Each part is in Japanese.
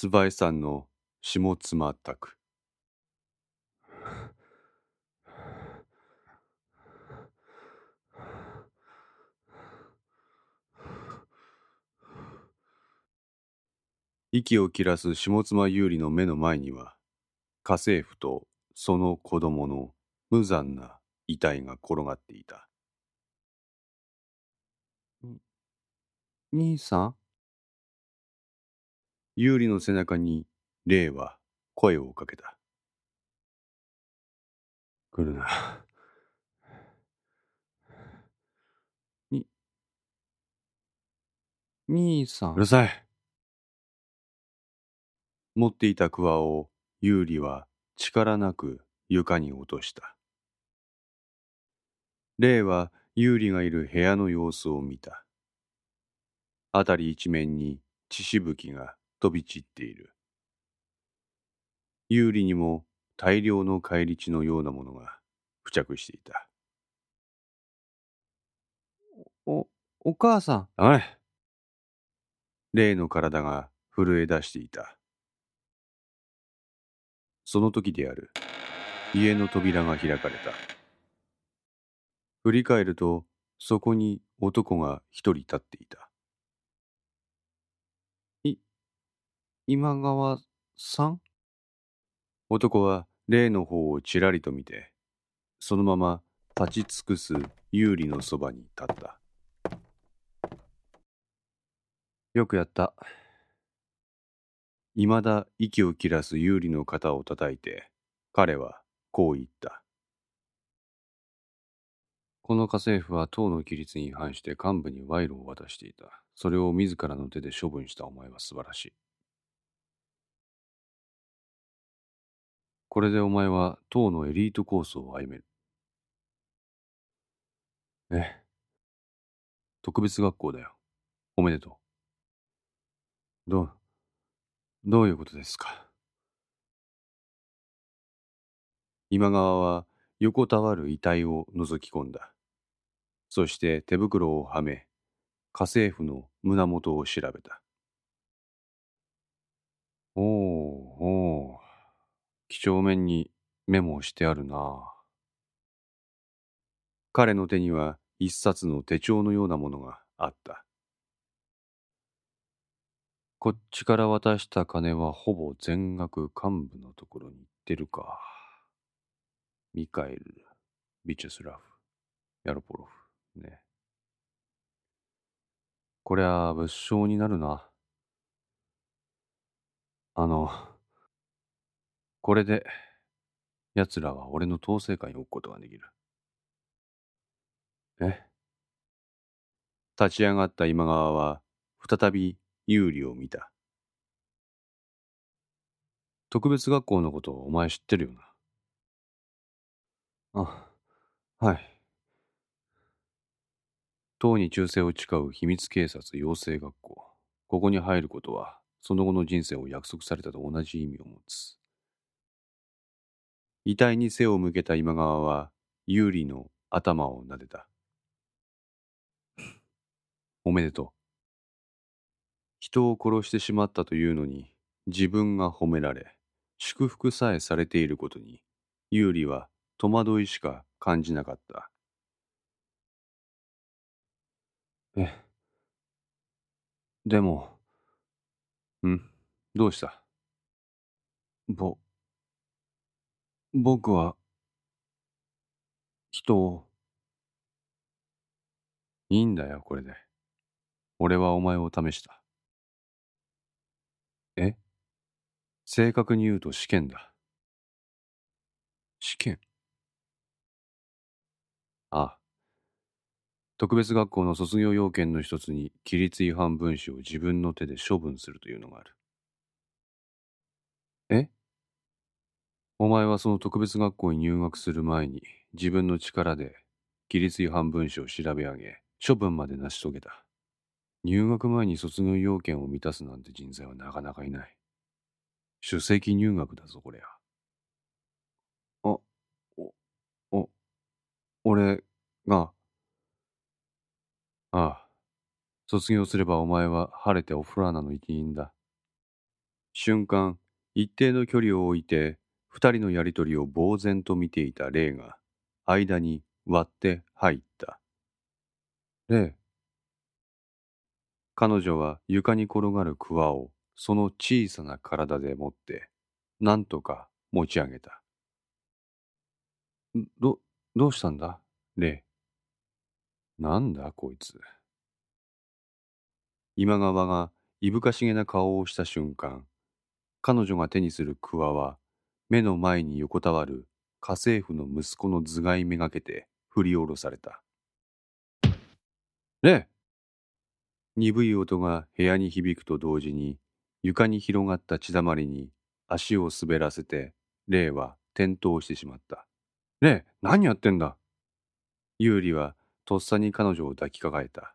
椿さんの下妻宅。息を切らす下妻有利の目の前には家政婦とその子供の無残な遺体が転がっていた。兄さん？有利の背中に霊は声をかけた来るなに兄さんうるさい持っていたクワを有利は力なく床に落とした。霊は有利がいる部屋の様子を見た。辺り一面に血しぶきが飛び散っている。有利にも大量の返り血のようなものが付着していた。お、お母さん。あい。霊の体が震え出していた。その時である。家の扉が開かれた。振り返ると、そこに男が一人立っていた。い、今川さん？男は例の方をちらりと見て、そのまま立ち尽くす有利のそばに立った。よくやった。いまだ息を切らす有利の肩を叩いて、彼はこう言った。この家政婦は党の規律に反して幹部に賄賂を渡していた。それを自らの手で処分したお前は素晴らしい。これでお前は党のエリートコースを歩める。え特別学校だよ。おめでとう。どう、どういうことですか？今川は横たわる遺体を覗き込んだ。そして手袋をはめ、家政婦の胸元を調べた。おおおう、几帳面にメモをしてあるな。彼の手には一冊の手帳のようなものがあった。こっちから渡した金はほぼ全額幹部のところに行ってるか。ミカエル、ビチュスラフ、ヤロポロフ、ね。こりゃ物証になるな。あの、これで、奴らは俺の統制下に置くことができる。え？立ち上がった今川は、再び有利を見た。特別学校のことをお前知ってるよな？あ、はい。党に忠誠を誓う秘密警察養成学校。ここに入ることは、その後の人生を約束されたと同じ意味を持つ。遺体に背を向けた今川は、有利の頭を撫でた。おめでとう。人を殺してしまったというのに自分が褒められ祝福さえされていることに有利は戸惑いしか感じなかったえでもんどうした？ぼ僕は人をいいんだよこれで俺はお前を試したえ？正確に言うと試験だ。試験？ああ。特別学校の卒業要件の一つに、規律違反分子を自分の手で処分するというのがある。えお前はその特別学校に入学する前に、自分の力で、規律違反分子を調べ上げ、処分まで成し遂げた。入学前に卒業要件を満たすなんて人材はなかなかいない。首席入学だぞ、こりゃ。あ、お、お、俺が、ああ、卒業すればお前は晴れておフラーナの一員だ。瞬間、一定の距離を置いて、二人のやりとりを呆然と見ていた霊が、間に割って入った。霊。彼女は床に転がるクワをその小さな体で持って、なんとか持ち上げた。ど、どうしたんだ？霊。なんだこいつ。今川がいぶかしげな顔をした瞬間、彼女が手にするクワは、目の前に横たわる家政婦の息子の頭蓋めがけて振り下ろされた。霊鈍い音が部屋に響くと同時に、床に広がった血だまりに足を滑らせて、霊は転倒してしまった。霊、何やってんだ有利はとっさに彼女を抱きかかえた。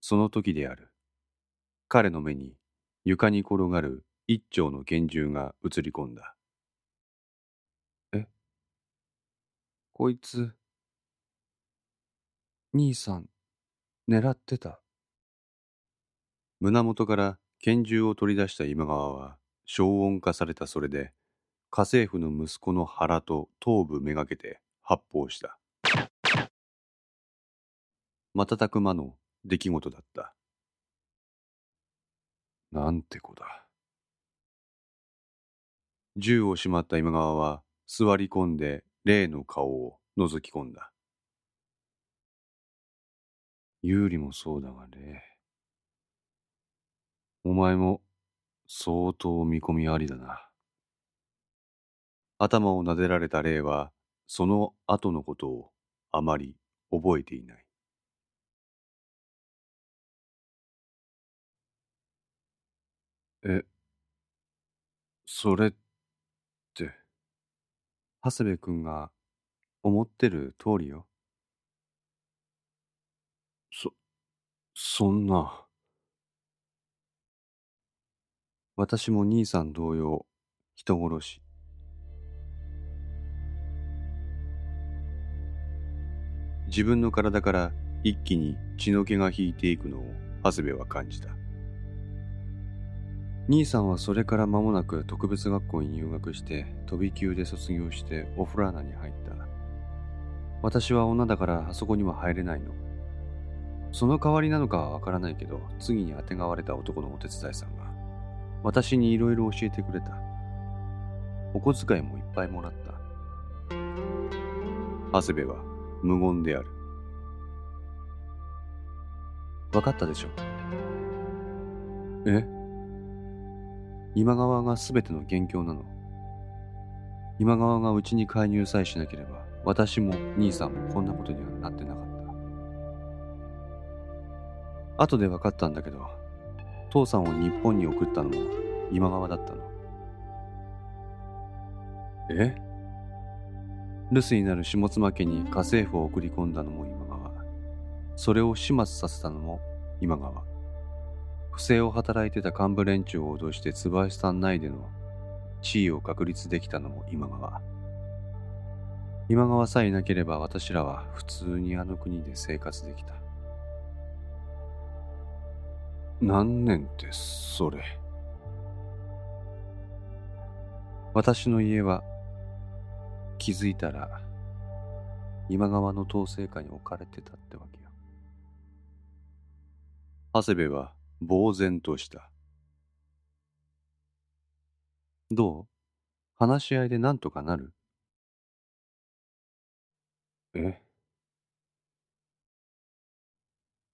その時である。彼の目に床に転がる一丁の拳銃が映り込んだ。こいつ、兄さん、狙ってた。胸元から拳銃を取り出した今川は消音化されたそれで家政婦の息子の腹と頭部めがけて発砲した。瞬く間の出来事だった。なんて子だ。銃をしまった今川は座り込んで霊の顔を覗き込んだ有利もそうだが霊お前も相当見込みありだな。頭を撫でられた霊は、その後のことをあまり覚えていない。え、それって、長谷部君が思ってる通りよ。そ、そんな。私も兄さん同様、人殺し。自分の体から一気に血の気が引いていくのを長谷部は感じた。兄さんはそれから間もなく特別学校に入学して飛び級で卒業してオフラーナに入った。私は女だからあそこには入れないの。その代わりなのかはわからないけど、次にあてがわれた男のお手伝いさんが、私にいろいろ教えてくれた。お小遣いもいっぱいもらった。長谷部は無言である。わかったでしょ？え？今川が全ての元凶なの。今川がうちに介入さえしなければ、私も兄さんもこんなことにはなってなかった。後で分かったんだけど、父さんを日本に送ったのも今川だったの。え？留守になる下妻家に家政婦を送り込んだのも今川。それを始末させたのも今川。不正を働いてた幹部連中を脅して椿さん内での地位を確立できたのも今川。今川さえいなければ私らは普通にあの国で生活できた。何年ってそれ。私の家は気づいたら今川の統制下に置かれてたってわけよ。長谷部は呆然とした。どう？話し合いで何とかなる？え？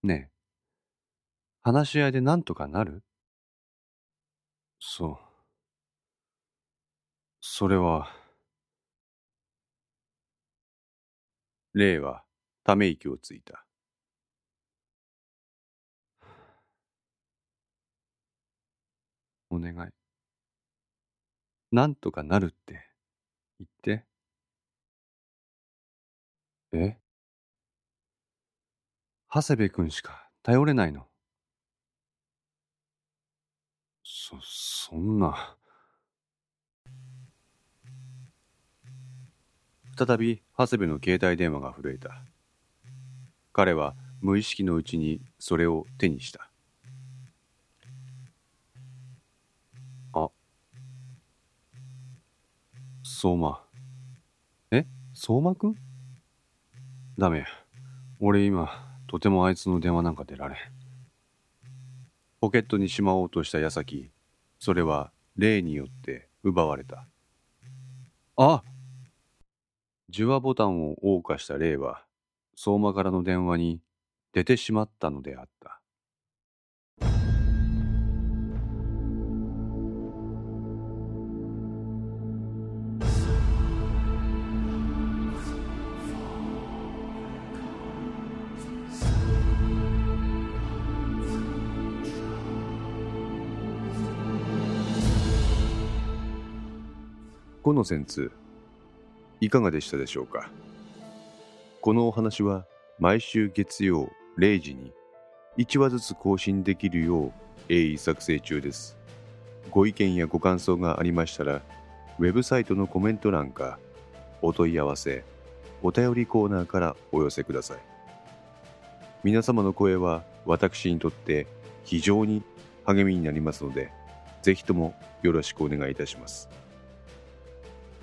ねえ、話し合いで何とかなる？そう。それは。霊はため息をついた。お願い。なんとかなるって言って。え？長谷部君しか頼れないの？そ、そんな。再び長谷部の携帯電話が震えた。彼は無意識のうちにそれを手にした。相馬。え？相馬くん？ダメ。俺今、とてもあいつの電話なんか出られん。ポケットにしまおうとした矢先、それは霊によって奪われた。あ受話ボタンを謳歌した霊は、相馬からの電話に出てしまったのであった。このセンツいかがでしたでしょうか？このお話は毎週月曜0時に1話ずつ更新できるよう鋭意作成中です。ご意見やご感想がありましたらウェブサイトのコメント欄かお問い合わせお便りコーナーからお寄せください。皆様の声は私にとって非常に励みになりますのでぜひともよろしくお願いいたします。